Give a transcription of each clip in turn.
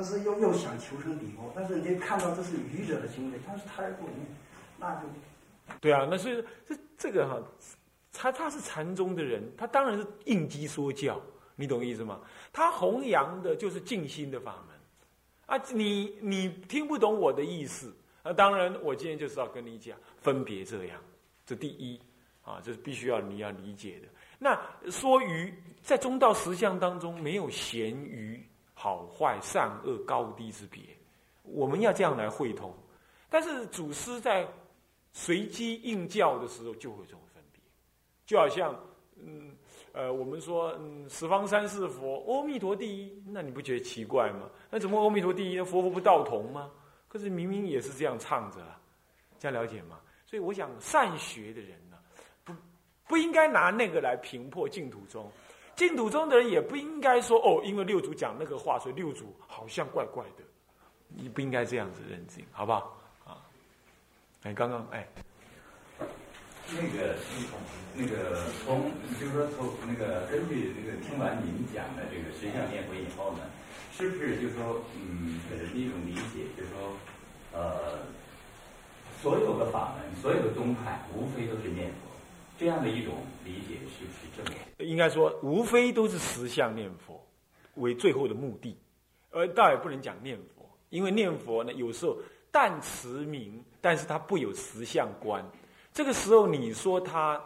但是又又想求生彼国，但是你看到这是愚者的行为，他是太过念，那就对啊，那所以这这个哈，他他是禅宗的人，他当然是应机说教，你懂意思吗？他弘扬的就是静心的法门啊，你你听不懂我的意思啊，当然我今天就是要跟你讲分别这样，这第一啊，这是必须要你要理解的。那说鱼在中道实相当中没有咸愚好坏善恶高低之别，我们要这样来汇通。但是祖师在随机应教的时候就会这种分别，就好像嗯呃我们说嗯十方三世佛，阿弥陀第一，那你不觉得奇怪吗？那怎么阿弥陀第一，佛佛不道同吗？可是明明也是这样唱着啊，这样了解吗？所以我想善学的人呢，不不应该拿那个来评破净土宗，净土宗的人也不应该说哦，因为六祖讲那个话，所以六祖好像怪怪的，你不应该这样子认定，好不好？啊。哎，刚刚哎，那个那个从就是说从那个根据这个听完您讲的这个实相念佛以后呢，是不是就说嗯给人一种理解，就是说呃所有的法门、所有的宗派，无非都是念佛，这样的一种理解是不是正确？应该说，无非都是实相念佛为最后的目的，而倒也不能讲念佛，因为念佛呢，有时候。但持名，但是他不有实相观。这个时候，你说他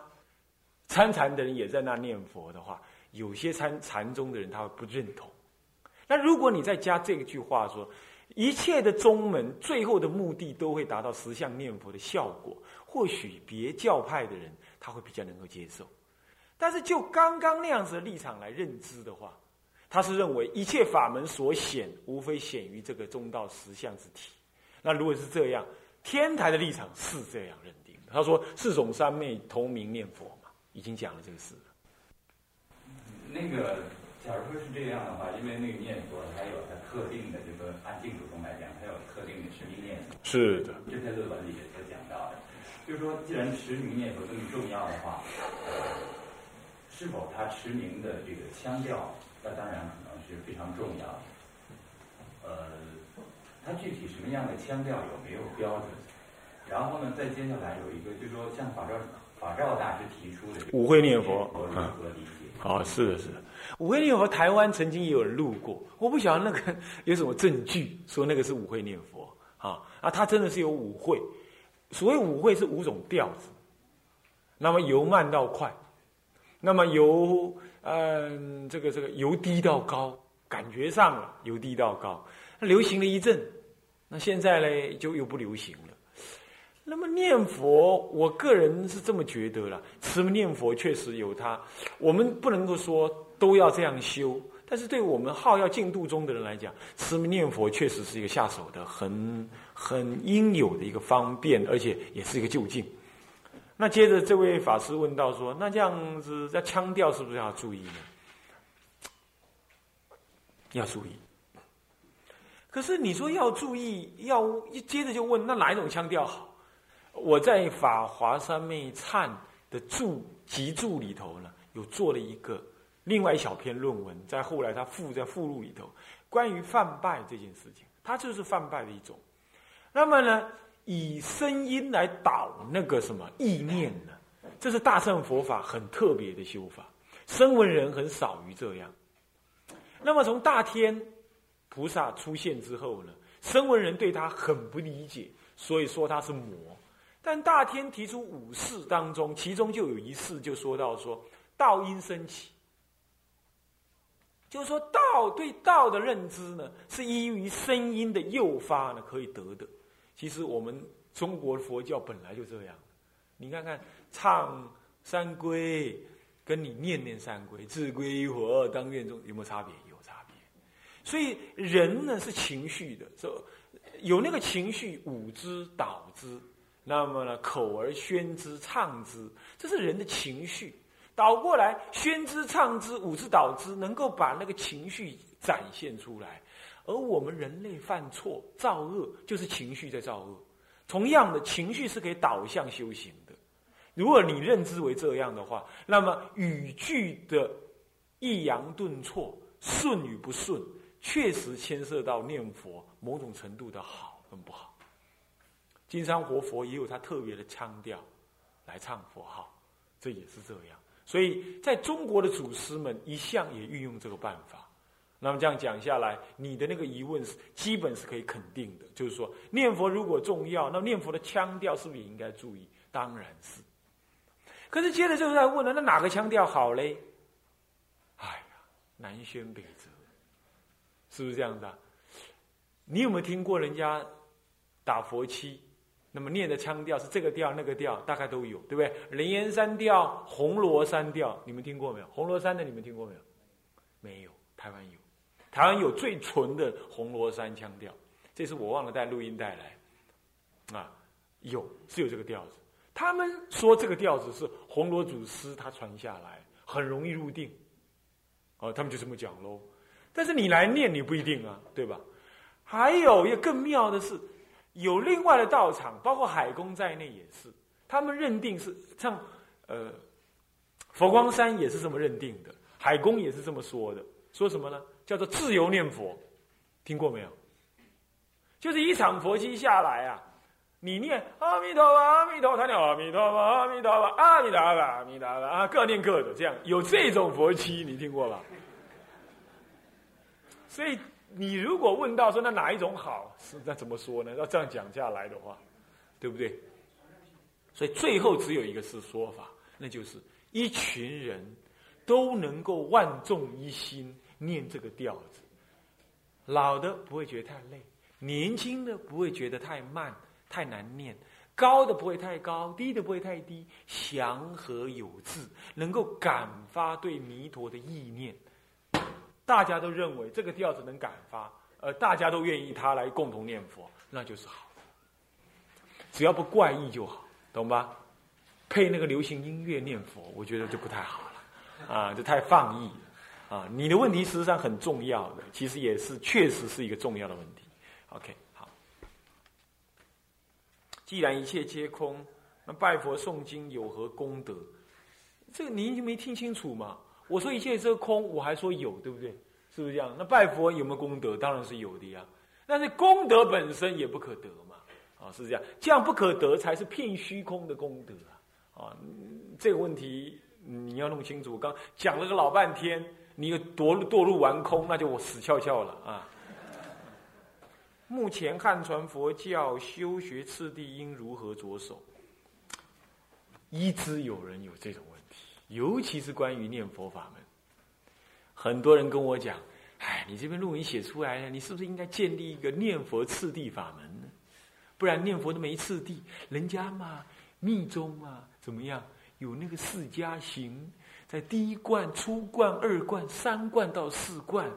参禅的人也在那念佛的话，有些参禅宗的人他会不认同。那如果你再加这句话说，一切的宗门最后的目的都会达到实相念佛的效果，或许别教派的人他会比较能够接受。但是就刚刚那样子的立场来认知的话，他是认为一切法门所显，无非显于这个中道实相之体。那如果是这样，天台的立场是这样认定的。他说四种三昧同名念佛嘛，已经讲了这个事了。那个，假如说是这样的话，因为那个念佛它有它特定的，就是说按净土宗来讲，它有特定的持名念佛。是的。这篇论文里也讲到的，就是说，既然持名念佛这么重要的话，是否他持名的这个腔调，那当然可能是非常重要的。呃。它具体什么样的腔调有没有标准？然后呢，再接下来有一个，就是说像法照法照大师提出的五会念佛，如何理解？哦，是的，是的，五会念佛，台湾曾经也有人录过，我不晓得那个 有什么证据说那个是五会念佛啊啊，它真的是有五会，所谓五会是五种调子，那么由慢到快，那么由嗯这个这个由低到高，感觉上了由低到高。流行了一阵，那现在呢就又不流行了。那么念佛，我个人是这么觉得了。持念佛确实有它，我们不能够说都要这样修。但是对我们好要进度中的人来讲，持名念佛确实是一个下手的很很应有的一个方便，而且也是一个就近。那接着这位法师问到说：“那这样子在腔调是不是要注意呢？”要注意。可是你说要注意，要一接着就问那哪一种腔调好？我在《法华三昧忏》的注集注里头呢，有做了一个另外一小篇论文，在后来他附在附录里头，关于泛拜这件事情，它就是泛拜的一种。那么呢，以声音来导那个什么意念呢？这是大乘佛法很特别的修法，声闻人很少于这样。那么从大天。菩萨出现之后呢，声闻人对他很不理解，所以说他是魔。但大天提出五事当中，其中就有一事就说到说道因升起，就是说道对道的认知呢，是依于声音的诱发呢可以得的。其实我们中国佛教本来就这样，你看看唱三归，跟你念念三归，自归佛当愿中有没有差别？有差别所以人呢是情绪的，说有那个情绪舞之导之，那么呢口而宣之唱之，这是人的情绪倒过来宣之唱之舞之导之，能够把那个情绪展现出来。而我们人类犯错造恶，就是情绪在造恶。同样的情绪是可以导向修行的。如果你认知为这样的话，那么语句的抑扬顿挫、顺与不顺。确实牵涉到念佛某种程度的好跟不好。金山活佛也有他特别的腔调来唱佛号，这也是这样。所以在中国的祖师们一向也运用这个办法。那么这样讲下来，你的那个疑问是基本是可以肯定的，就是说念佛如果重要，那念佛的腔调是不是也应该注意？当然是。可是接着就是在问了，那哪个腔调好嘞？哎呀，南辕北辙，是不是这样子啊？你有没有听过人家打佛七？那么念的腔调是这个调那个调，大概都有，对不对？灵岩三调、红螺三调，你们听过没有？红螺山的你们听过没有？没有，台湾有。台湾有最纯的红螺山腔调，这是我忘了带录音带来，啊，有是有这个调子。他们说这个调子是红螺祖师他传下来，很容易入定，哦，他们就这么讲喽。但是你来念你不一定啊，对吧？还有一个更妙的是，有另外的道场，包括海公在内也是，他们认定是像呃佛光山也是这么认定的，海公也是这么说的，说什么呢？叫做自由念佛，听过没有？就是一场佛期下来啊，你念阿弥陀佛，阿弥陀佛，他念阿弥陀佛，阿弥陀佛，阿弥陀佛，阿弥陀佛啊，各念各的，这样有这种佛期，你听过吧？所以你如果问到说那哪一种好，是那怎么说呢？要这样讲下来的话，对不对？所以最后只有一个是说法，那就是一群人都能够万众一心。念这个调子，老的不会觉得太累，年轻的不会觉得太慢、太难念，高的不会太高，低的不会太低，祥和有致，能够感发对弥陀的意念。大家都认为这个调子能感发，呃，大家都愿意他来共同念佛，那就是好。只要不怪异就好，懂吧？配那个流行音乐念佛，我觉得就不太好了，啊，这太放逸了。啊，你的问题实际上很重要的，其实也是确实是一个重要的问题。OK，好。既然一切皆空，那拜佛诵经有何功德？这个您就没听清楚嘛？我说一切是空，我还说有，对不对？是不是这样？那拜佛有没有功德？当然是有的呀。但是功德本身也不可得嘛。啊，是这样，这样不可得才是骗虚空的功德啊。啊，这个问题你要弄清楚。刚讲了个老半天。你堕堕入完空，那就我死翘翘了啊！目前汉传佛教修学次第应如何着手？一直有人有这种，尤其是关于念佛法门。很多人跟我讲：“哎，你这篇论文写出来了，你是不是应该建立一个念佛次第法门呢？不然念佛都没次第，人家嘛密宗嘛怎么样？有那个四家行。”在第一罐、初罐、二罐、三罐到四罐，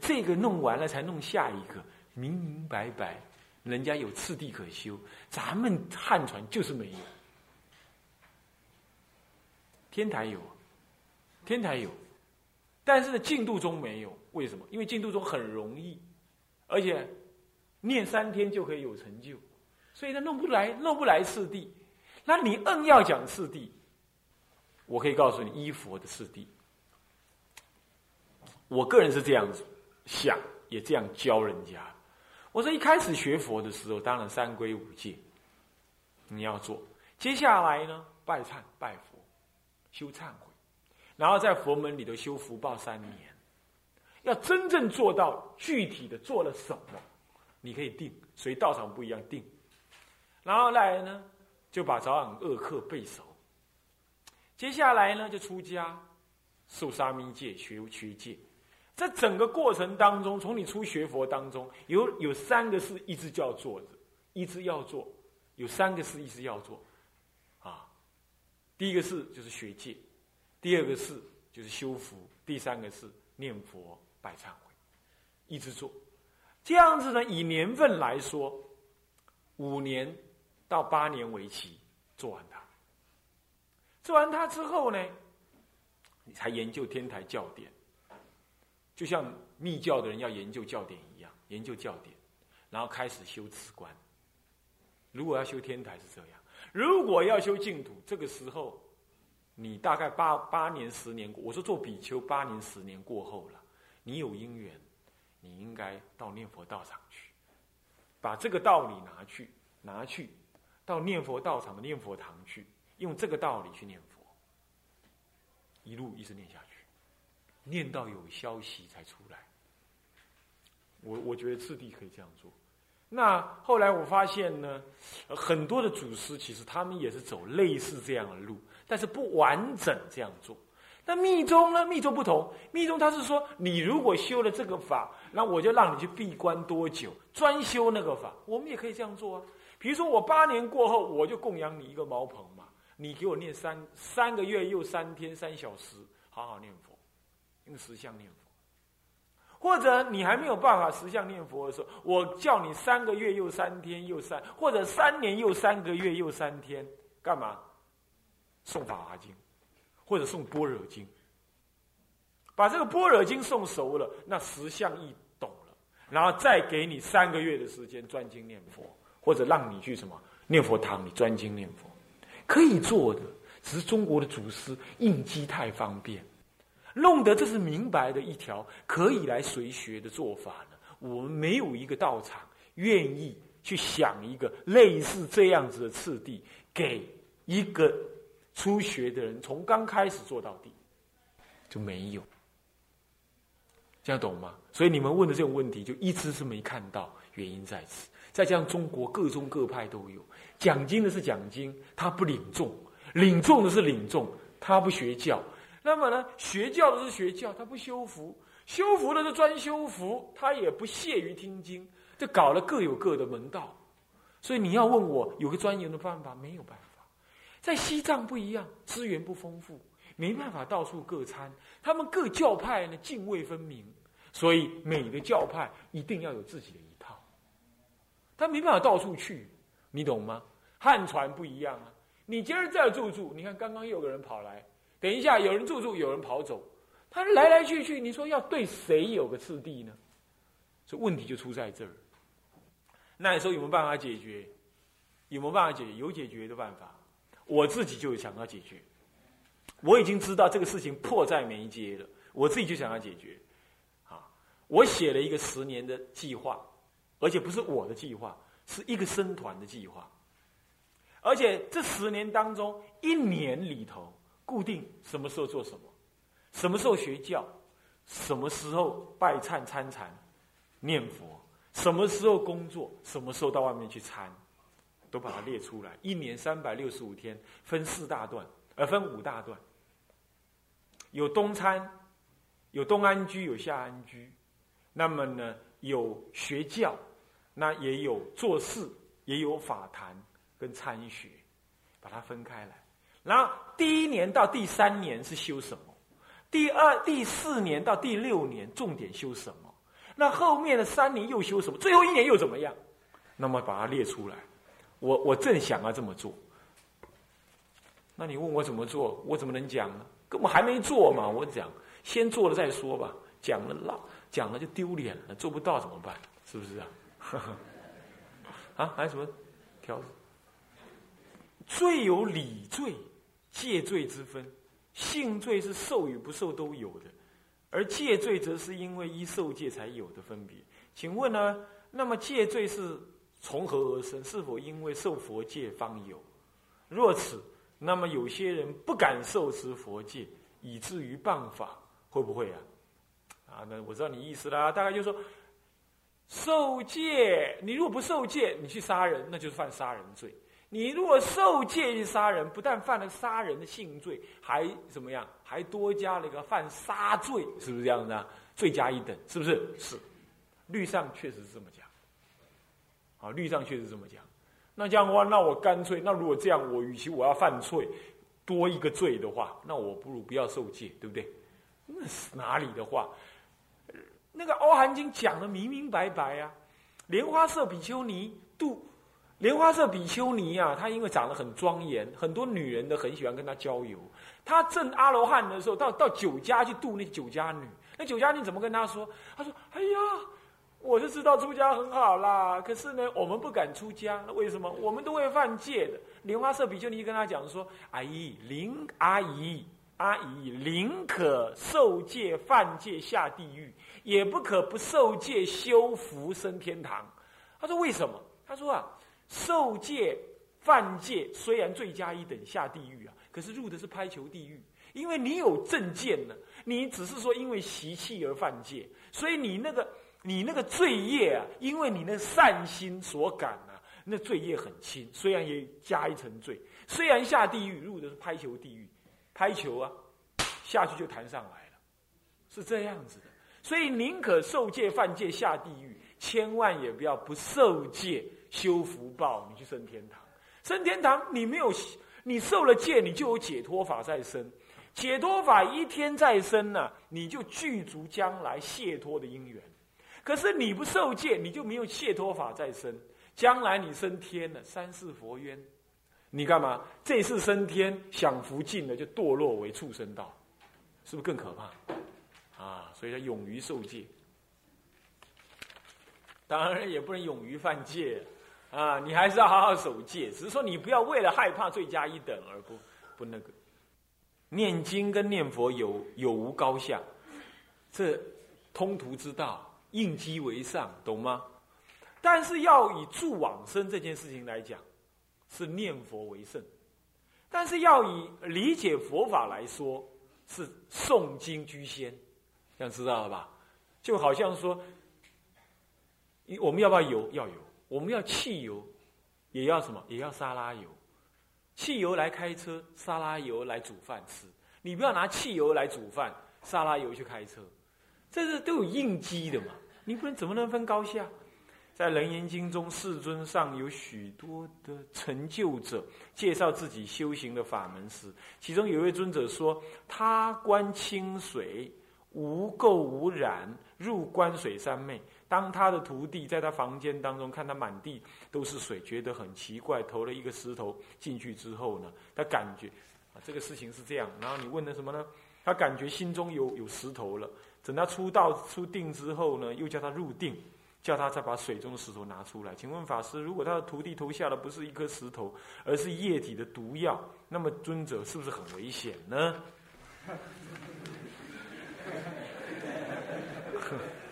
这个弄完了才弄下一个，明明白白，人家有次第可修，咱们汉传就是没有。天台有，天台有，但是呢，净度中没有。为什么？因为净度中很容易，而且念三天就可以有成就，所以他弄不来，弄不来四谛。那你硬要讲四谛。我可以告诉你，依佛的四谛。我个人是这样子想，也这样教人家。我说一开始学佛的时候，当然三规五戒你要做。接下来呢，拜忏拜佛，修忏悔，然后在佛门里头修福报三年。要真正做到具体的做了什么，你可以定，所以道场不一样定。然后来呢，就把早晚恶课背熟。接下来呢，就出家，受沙弥戒，学学戒。在整个过程当中，从你出学佛当中，有有三个事一直叫做的，一直要做，有三个事一直要做，第一个事就是学戒，第二个事就是修福，第三个是念佛拜忏悔，一直做。这样子呢，以年份来说，五年到八年为期，做完它。做完它之后呢，你才研究天台教典，就像密教的人要研究教典一样，研究教典，然后开始修辞观。如果要修天台是这样，如果要修净土，这个时候你大概八八年十年，我说做比丘八年十年过后了，你有因缘，你应该到念佛道场去，把这个道理拿去，拿去到念佛道场的念佛堂去，用这个道理去念佛，一路一直念下去，念到有消息才出来。我我觉得次第可以这样做。那后来我发现呢，很多的祖师其实他们也是走类似这样的路，但是不完整这样做。那密宗呢？密宗不同，密宗他是说，你如果修了这个法，那我就让你去闭关多久，专修那个法。我们也可以这样做啊。比如说，我八年过后，我就供养你一个茅棚嘛，你给我念三三个月又三天三小时，好好念佛，用十相念佛。或者你还没有办法十相念佛的时候，我叫你三个月又三天又三，或者三年又三个月又三天，干嘛？送法华经。或者送般若经，把这个般若经送熟了，那十相一懂了，然后再给你三个月的时间专精念佛，或者让你去什么念佛堂，你专精念佛，可以做的。只是中国的祖师应机太方便，弄得这是明白的一条可以来随学的做法呢。我们没有一个道场愿意去想一个类似这样子的次第，给一个。初学的人从刚开始做到底就没有，这样懂吗？所以你们问的这种问题，就一直是没看到原因在此。再加上中国各宗各派都有讲经的是讲经，他不领众；领众的是领众，他不学教。那么呢，学教的是学教，他不修福；修福的是专修福，他也不屑于听经。这搞了各有各的门道。所以你要问我有个专研的办法，没有办法。在西藏不一样，资源不丰富，没办法到处各参。他们各教派呢泾渭分明，所以每个教派一定要有自己的一套。他没办法到处去，你懂吗？汉传不一样啊，你今儿这住住，你看刚刚又有个人跑来，等一下有人住住，有人跑走，他来来去去，你说要对谁有个次第呢？所以问题就出在这儿。那你说有没有办法解决？有没有办法解决？有解决的办法。我自己就想要解决，我已经知道这个事情迫在眉睫了，我自己就想要解决，啊，我写了一个十年的计划，而且不是我的计划，是一个生团的计划，而且这十年当中，一年里头固定什么时候做什么，什么时候学教，什么时候拜忏参禅念佛，什么时候工作，什么时候到外面去参。都把它列出来，一年三百六十五天，分四大段，呃，分五大段。有东参，有东安居，有下安居。那么呢，有学教，那也有做事，也有法坛跟参学，把它分开来。然后第一年到第三年是修什么？第二、第四年到第六年重点修什么？那后面的三年又修什么？最后一年又怎么样？那么把它列出来。我我正想要这么做，那你问我怎么做，我怎么能讲呢？根本还没做嘛！我讲，先做了再说吧。讲了浪，讲了就丢脸了，做不到怎么办？是不是啊？啊，还有什么条？罪有理罪、戒罪之分，性罪是受与不受都有的，而戒罪则是因为依受戒才有的分别。请问呢？那么戒罪是？从何而生？是否因为受佛戒方有？若此，那么有些人不敢受持佛戒，以至于谤法，会不会啊？啊，那我知道你意思啦。大概就是说，受戒，你如果不受戒，你去杀人，那就是犯杀人罪；你如果受戒去杀人，不但犯了杀人的性罪，还怎么样？还多加了一个犯杀罪，是不是这样子？罪加一等，是不是？是，律上确实是这么讲。啊，律上确实这么讲。那这样的话，那我干脆，那如果这样，我与其我要犯罪多一个罪的话，那我不如不要受戒，对不对？那是哪里的话？那个《阿含经》讲的明明白白啊。莲花色比丘尼度，莲花色比丘尼啊，他因为长得很庄严，很多女人都很喜欢跟他交友。他正阿罗汉的时候，到到酒家去度那酒家女，那酒家女怎么跟他说？他说：“哎呀。”我是知道出家很好啦，可是呢，我们不敢出家。那为什么？我们都会犯戒的。莲花色比丘尼跟他讲说：“阿姨，林阿姨，阿姨宁可受戒犯戒下地狱，也不可不受戒修福升天堂。他说为什么？他说啊，受戒犯戒虽然罪加一等下地狱啊，可是入的是拍球地狱，因为你有正见呢，你只是说因为习气而犯戒，所以你那个你那个罪业啊，因为你那善心所感啊，那罪业很轻，虽然也加一层罪，虽然下地狱入的是拍球地狱。拍球啊，下去就弹上来了，是这样子的。所以宁可受戒犯戒下地狱，千万也不要不受戒修福报，你去升天堂。升天堂你没有，你受了戒，你就有解脱法在身。解脱法一天在生呢，你就具足将来解脱的因缘。可是你不受戒，你就没有解脱法在身。将来你升天了，三世佛冤。你干嘛？这次升天享福尽了，就堕落为畜生道，是不是更可怕？啊，所以他勇于受戒，当然也不能勇于犯戒！啊你还是要好好守戒，只是说你不要为了害怕罪加一等而不不那个。念经跟念佛有有无高下，这通途之道，应机为上，懂吗？但是要以助往生这件事情来讲。是念佛为圣，但是要以理解佛法来说，是诵经居先，这样知道了吧？就好像说，我们要不要有？要有。我们要汽油，也要什么？也要沙拉油。汽油来开车，沙拉油来煮饭吃。你不要拿汽油来煮饭，沙拉油去开车，这是都有应机的嘛？你不能怎么能分高下？在《楞严经》中，世尊上有许多的成就者介绍自己修行的法门时，其中有一位尊者说：“他观清水，无垢无染，入观水三昧。当他的徒弟在他房间当中看他满地都是水，觉得很奇怪，投了一个石头进去之后呢，他感觉啊，这个事情是这样。然后你问的什么呢？他感觉心中有有石头了。等他出道出定之后呢，又叫他入定。”叫他再把水中的石头拿出来。请问法师，如果他的徒弟投下的不是一颗石头，而是液体的毒药，那么尊者是不是很危险呢？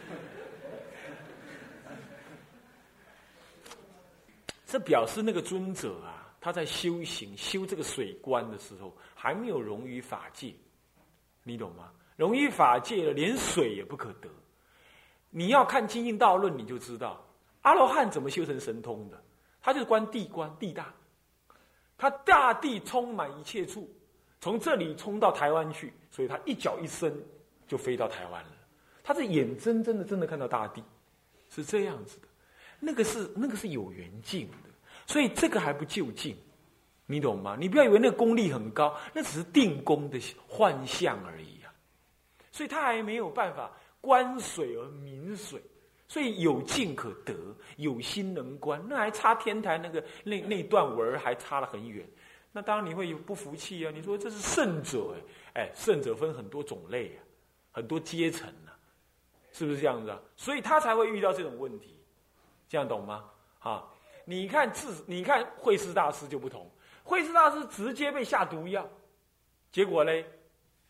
这表示那个尊者啊，他在修行修这个水观的时候，还没有融于法界，你懂吗？融于法界了，连水也不可得。你要看《清净道论》，你就知道阿罗汉怎么修成神通的。他就是观地观地大，他大地充满一切处，从这里冲到台湾去，所以他一脚一伸就飞到台湾了。他是眼睁睁的真的看到大地，是这样子的。那个是那个是有缘境，所以这个还不就近，你懂吗？你不要以为那个功力很高，那只是定功的幻象而已啊。所以他还没有办法。观水而明水，所以有境可得，有心能观，那还差天台那个那那段文还差了很远。那当然你会有不服气啊！你说这是圣者哎，哎，圣者分很多种类啊，很多阶层呢，是不是这样子啊？所以他才会遇到这种问题，这样懂吗？啊，你看智，你看惠施大师就不同，惠施大师直接被下毒药，结果嘞，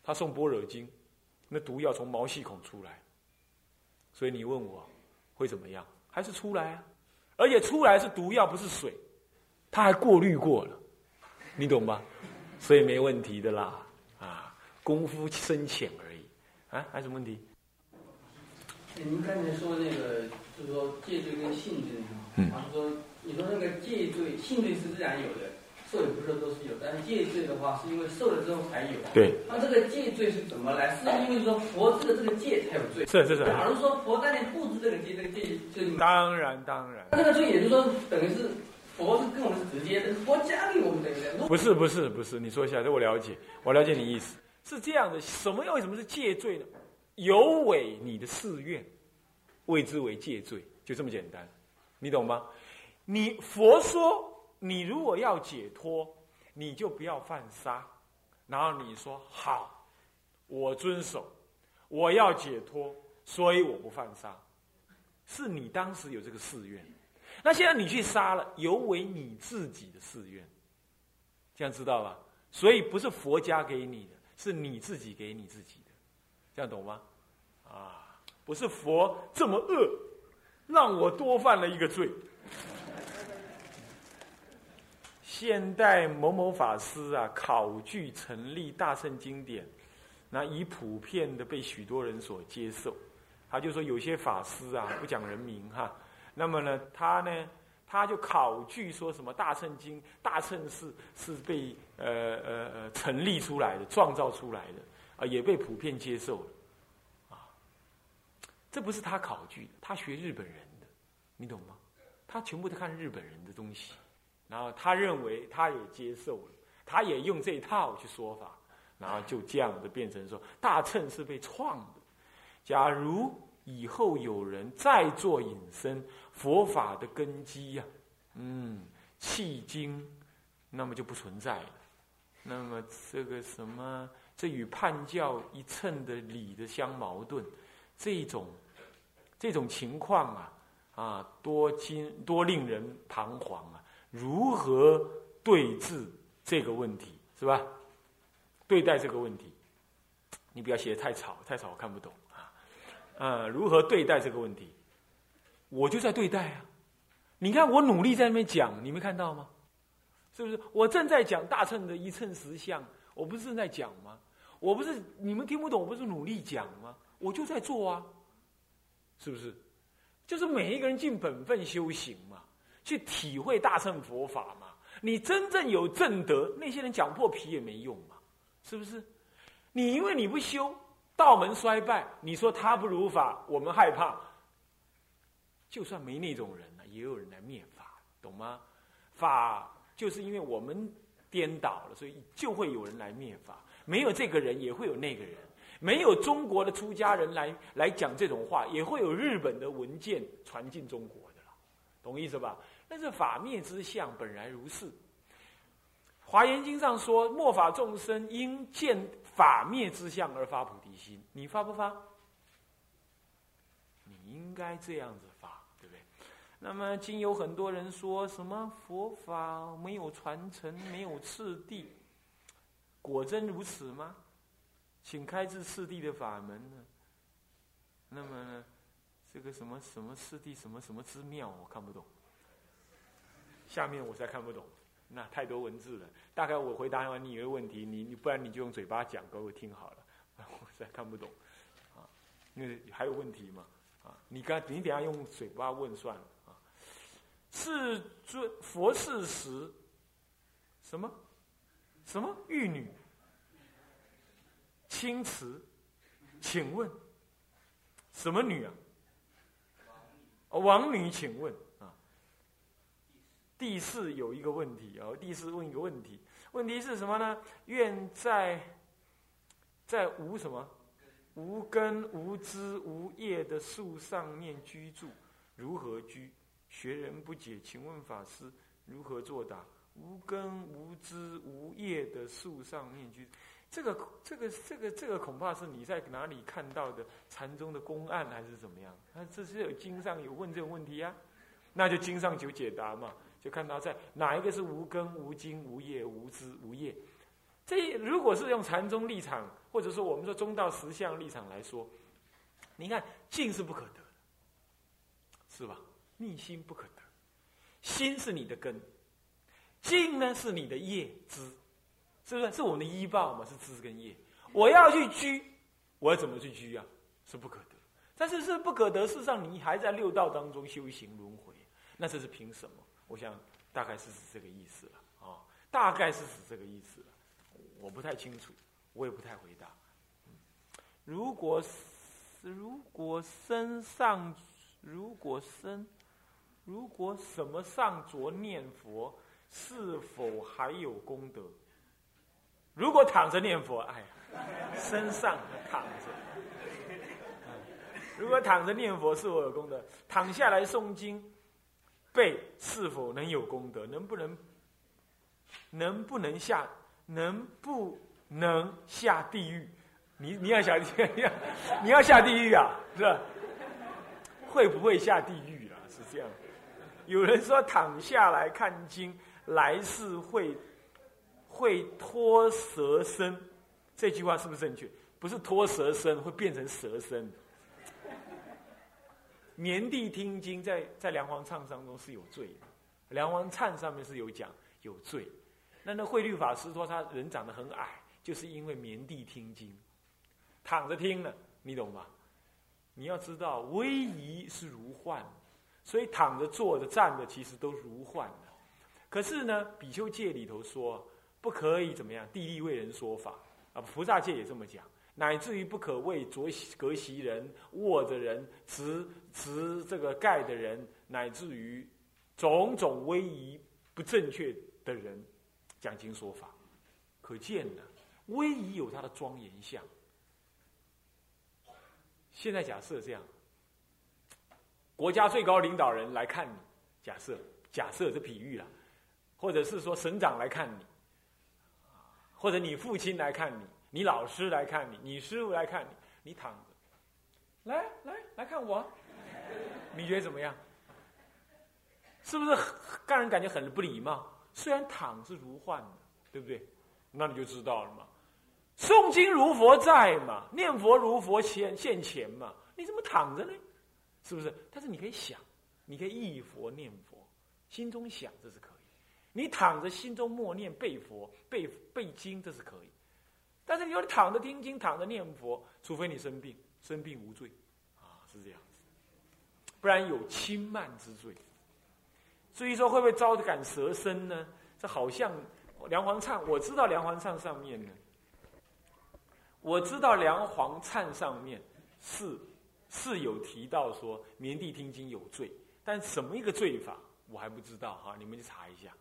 他送般若经，那毒药从毛细孔出来。所以你问我会怎么样？还是出来啊？而且出来是毒药，不是水，他还过滤过了，你懂吧？所以没问题的啦，啊，功夫深浅而已，啊，还有什么问题？您刚才说那个，就是说戒罪跟性罪哈，嗯，他说你说那个戒罪、性罪是自然有的。受也不受都是有，但是戒罪的话，是因为受了之后才有。对。那这个戒罪是怎么来？是因为说佛制的这个戒才有罪。是是是。假如说佛当年布置这个戒，这个戒就当然当然。那这个罪也就是说，等于是佛是跟我们是直接的，佛加给我们的。不是不是不是，你说一下，这我了解，我了解你意思。是这样的，什么为什么是戒罪呢？有违你的誓愿，谓之为戒罪，就这么简单，你懂吗？你佛说。你如果要解脱，你就不要犯杀。然后你说好，我遵守，我要解脱，所以我不犯杀。是你当时有这个誓愿，那现在你去杀了，有违你自己的誓愿。这样知道吧？所以不是佛家给你的，是你自己给你自己，这样懂吗？啊，不是佛这么恶，让我多犯了一个罪。现代某某法师啊，考据成立大圣经典，那以普遍的被许多人所接受。他就说有些法师啊，不讲人名哈，那么呢，他呢，他就考据说什么大乘经、大乘是是被呃呃呃成立出来的、创造出来的啊，也被普遍接受了啊。这不是他考据的，他学日本人的，你懂吗？他全部都看日本人的东西。然后他认为他也接受了，他也用这一套去说法，然后就这样的变成说大乘是被创的。假如以后有人再做引申佛法的根基呀，嗯，契经，那么就不存在了。那么这个什么，这与叛教一称的理的相矛盾，这种这种情况啊啊，多惊多令人彷徨啊。如何对治这个问题是吧？对待这个问题，你不要写的太吵，太吵我看不懂啊。啊，如何对待这个问题？我就在对待啊。你看我努力在那边讲，你没看到吗？是不是？我正在讲大乘的一乘实相，我不是正在讲吗？我不是你们听不懂，我不是努力讲吗？我就在做啊，是不是？就是每一个人尽本分修行嘛。去体会大乘佛法嘛？你真正有正德，那些人讲破皮也没用嘛？是不是？你因为你不修，道门衰败，你说他不如法，我们害怕。就算没那种人呢，也有人来灭法，懂吗？法就是因为我们颠倒了，所以就会有人来灭法。没有这个人，也会有那个人；没有中国的出家人来来讲这种话，也会有日本的文件传进中国的了，懂意思吧？但是法灭之相本来如是，《华严经》上说：“末法众生因见法灭之相而发菩提心。”你发不发？你应该这样子，那么今有很多人说什么佛法没有传承，没有次第，果真如此吗？请开至次第的法门呢？那么呢，这个什么什么次第，什么什么之妙，我看不懂。下面我实在看不懂，那太多文字了。大概我回答完你一个问题，你你不然你就用嘴巴讲给我听好了。我实在看不懂，啊，因为还有问题嘛，啊，你刚你等下用嘴巴问算了。世尊佛世时，什么？什么？玉女。青瓷，请问。什么女啊？王女，请问。啊。第四有一个问题啊，第四问一个问题，问题是什么呢？愿在在无什么？无根无枝无叶的树上面居住，如何居？学人不解，请问法师如何作答？无根无枝无叶的树上面居，这个这个这个这个恐怕是你在哪里看到的禅宗的公案还是怎么样？那这是有经上有问这个问题呀？那就经上就解答嘛。就看到在哪一个是无根无茎无叶无枝无叶，这如果是用禅宗立场，或者说我们说中道实相立场来说，你看静是不可得的，是吧？逆心不可得，心是你的根，静呢是你的叶枝，是不是？是我们的依报嘛？是枝跟叶。我要去居，我要怎么去居啊？是不可得。但是是不可得，事实上你还在六道当中修行轮回，那这是凭什么？我想大概是指这个意思了啊，大概是指这个意思了，我不太清楚，我也不太回答。如果如果身上如果身如果什么上着念佛，是否还有功德？如果躺着念佛，哎呀，身上躺着。如果躺着念佛，是否有功德？躺下来诵经。背是否能有功德？能不能能不能下？能不能下地狱？你你要想你要你要下地狱啊？是吧？会不会下地狱啊？是这样。有人说躺下来看经，来世会会脱蛇身，这句话是不是正确？不是脱蛇身会变成蛇身。绵地听经在在梁皇忏当中是有罪的，梁皇忏上面是有讲有罪。那那慧律法师说他人长得很矮，就是因为绵地听经，躺着听了，你懂吗？你要知道，威仪是如幻，所以躺着、坐着、站着，其实都如幻的。可是呢，比丘戒里头说不可以怎么样，地利为人说法啊，菩萨戒也这么讲。乃至于不可为着隔席人、卧着人、持持这个盖的人，乃至于种种威仪不正确的人讲经说法，可见呢，威仪有它的庄严相。现在假设这样，国家最高领导人来看你，假设假设这比喻了，或者是说省长来看你，或者你父亲来看你。你老师来看你，你师傅来看你，你躺着，来来来看我，你觉得怎么样？是不是让人感觉很不礼貌？虽然躺是如幻的，对不对？那你就知道了嘛。诵经如佛在嘛，念佛如佛现现前嘛，你怎么躺着呢？是不是？但是你可以想，你可以忆佛念佛，心中想这是可以。你躺着心中默念背佛背背经这是可以。但是你说你躺着听经，躺着念佛，除非你生病，生病无罪，啊，是这样子，不然有轻慢之罪。所以说会不会招感蛇身呢？这好像梁皇忏，我知道梁皇忏上面呢，我知道梁皇忏上面是是有提到说绵地听经有罪，但什么一个罪法我还不知道哈，你们去查一下。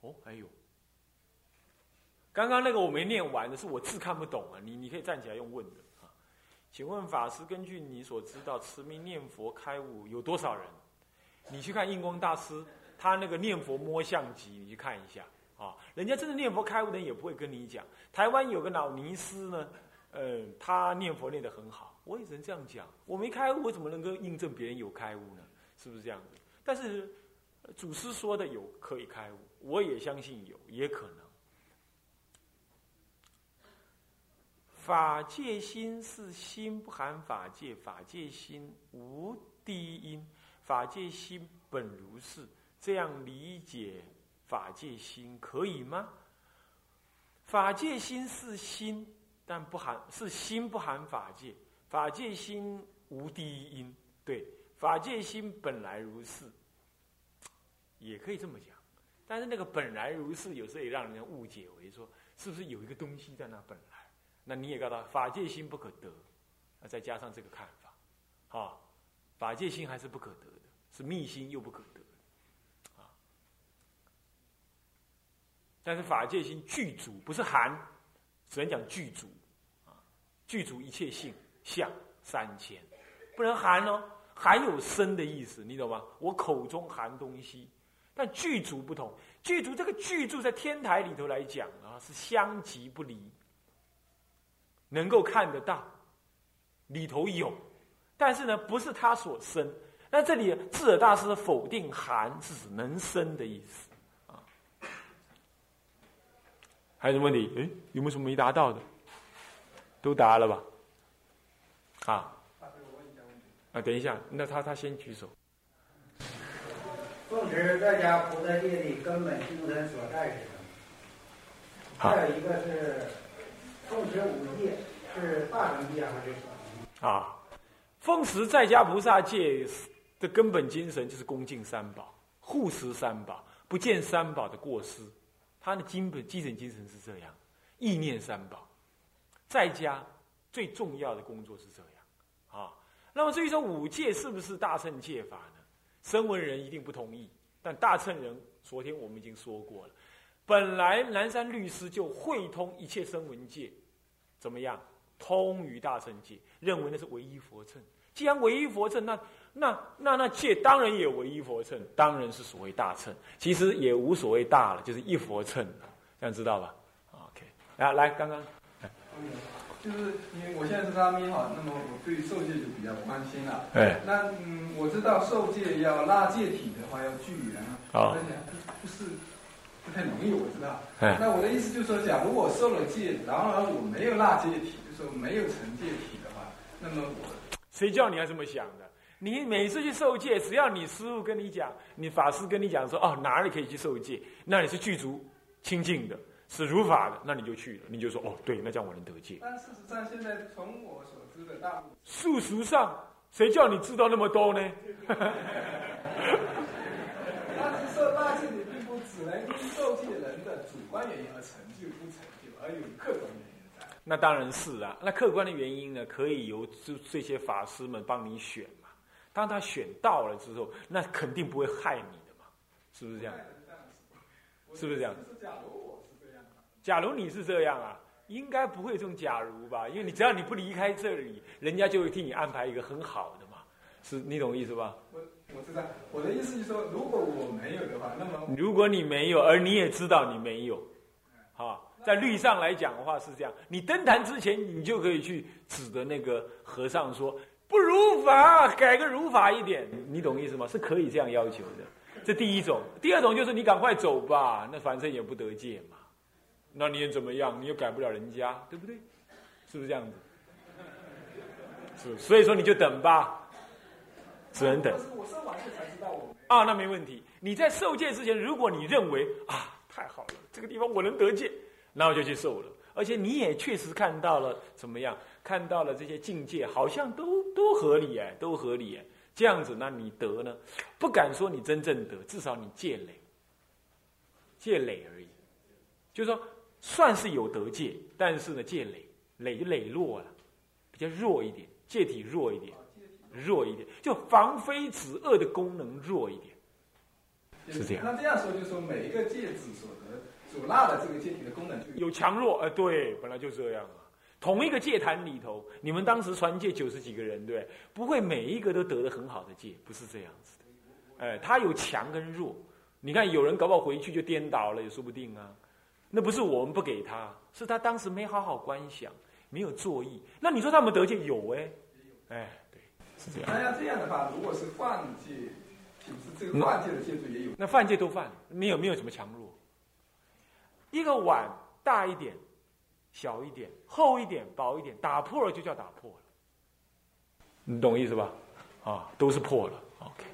哦，还有。刚刚那个我没念完的是我字看不懂啊，你你可以站起来用问的啊。请问法师，根据你所知道，持名念佛开悟有多少人？你去看印光大师，他那个念佛摸相集，你去看一下啊。人家真的念佛开悟的人也不会跟你讲。台湾有个老尼师呢，呃，他念佛念得很好，我也只能这样讲。我没开悟，我怎么能够印证别人有开悟呢？是不是这样子？但是祖师说的有可以开悟，我也相信有，也可能。法界心是心不含法界，法界心无第一因，法界心本如是。这样理解法界心可以吗？法界心是心，但不含是心不含法界，法界心无第一因。对，法界心本来如是，也可以这么讲。但是那个本来如是，有时候也让人家误解为说，是不是有一个东西在那本来？那你也告诉他，法界心不可得，那再加上这个看法，啊，法界心还是不可得的，是密心又不可得，啊，但是法界心具足，不是含，只能讲具足，具足一切性相三千，不能含哦，含有生的意思，你懂吗？我口中含东西，但具足不同，具足这个具足在天台里头来讲啊，是相即不离。能够看得到，里头有，但是呢，不是他所生。那这里智者大师否定“含”是指能生的意思啊。还有什么问题？哎，有没有什么没答到的？都答了吧？啊？啊，等一下，那他他先举手。奉持在家菩萨戒的根本精神所在是什么？还有一个是。奉持五戒是大乘戒还是小啊，奉持在家菩萨戒的根本精神就是恭敬三宝、护持三宝、不见三宝的过失。他的基本基本精神是这样，意念三宝。在家最重要的工作是这样啊。那么至于说五戒是不是大乘戒法呢？声闻人一定不同意，但大乘人昨天我们已经说过了，本来南山律师就会通一切声闻戒。怎么样？通于大乘戒，认为那是唯一佛乘。既然唯一佛乘，那那那那戒当然也唯一佛乘，当然是所谓大乘。其实也无所谓大了，就是一佛乘这样知道吧？OK，来来，刚刚，就是因为我现在是阿弥哈，那么我对受戒就比较关心了。哎，那嗯，我知道受戒要拉戒体的话要聚缘啊，而且不是不不太容易，我知道。哎那我的意思就是说，假如我受了戒，然而我没有纳戒体，就是说没有成戒体的话，那么我谁叫你要这么想的？你每次去受戒，只要你师傅跟你讲，你法师跟你讲说，哦，哪里可以去受戒，那你是具足清净的，是如法的，那你就去了，你就说，哦，对，那这样我能得戒。但事实上，现在从我所知的大陆，事实上，谁叫你知道那么多呢？但是受大戒的并不只能因受戒人的主观原因而成就不成就，而有客观原因在。那当然是啊，那客观的原因呢，可以由这这些法师们帮你选嘛。当他选到了之后，那肯定不会害你的嘛，是不是这样？是不是这样？假如我是这样，假如你是这样啊，应该不会这种假如吧？因为你只要你不离开这里，人家就会替你安排一个很好的嘛，是你懂意思吧？我我知道，我的意思就是说，如果我没有的话，那么如果你没有，而你也知道你没有，好，在律上来讲的话是这样，你登坛之前，你就可以去指的那个和尚说。不如法，改个如法一点，你懂意思吗？是可以这样要求的。这第一种，第二种就是你赶快走吧，那反正也不得戒嘛。那你也怎么样？你又改不了人家，对不对？是不是这样子？是，所以说你就等吧，只能等。我受完戒才知道我。啊，那没问题。你在受戒之前，如果你认为啊，太好了，这个地方我能得戒，那我就去受了。而且你也确实看到了怎么样？看到了这些境界，好像都都合理哎，都合理哎。这样子，那你得呢？不敢说你真正得，至少你戒累，戒累而已。就是说，算是有得戒，但是呢，戒累累就累弱了，比较弱一点，戒体弱一点，弱一点，就防非止恶的功能弱一点，是这样。那这样说，就是说每一个戒指所得所纳的这个戒体的功能就有强弱，呃，对，本来就这样啊。同一个戒坛里头，你们当时传戒九十几个人，对，不会每一个都得的很好的戒，不是这样子的。哎，他有强跟弱，你看有人搞不好回去就颠倒了，也说不定啊。那不是我们不给他，是他当时没好好观想，没有作意。那你说他们得见有哎？哎，对，是这样。那要这样的话，如果是犯戒，是不是这个犯戒的戒罪也有？那犯戒都犯，没有没有什么强弱。一个碗大一点。小一点，厚一点，薄一点，打破了就叫打破了，你懂意思吧？啊，都是破了。OK。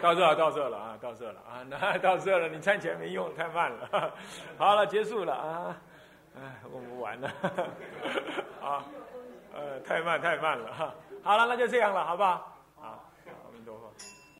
到这到这了啊，到这了啊，那到这了，你站起来没用，太慢了。好了，结束了啊，哎，我们完了，呃，太慢太慢了。好了，那就这样了，好不好？好，阿弥陀佛。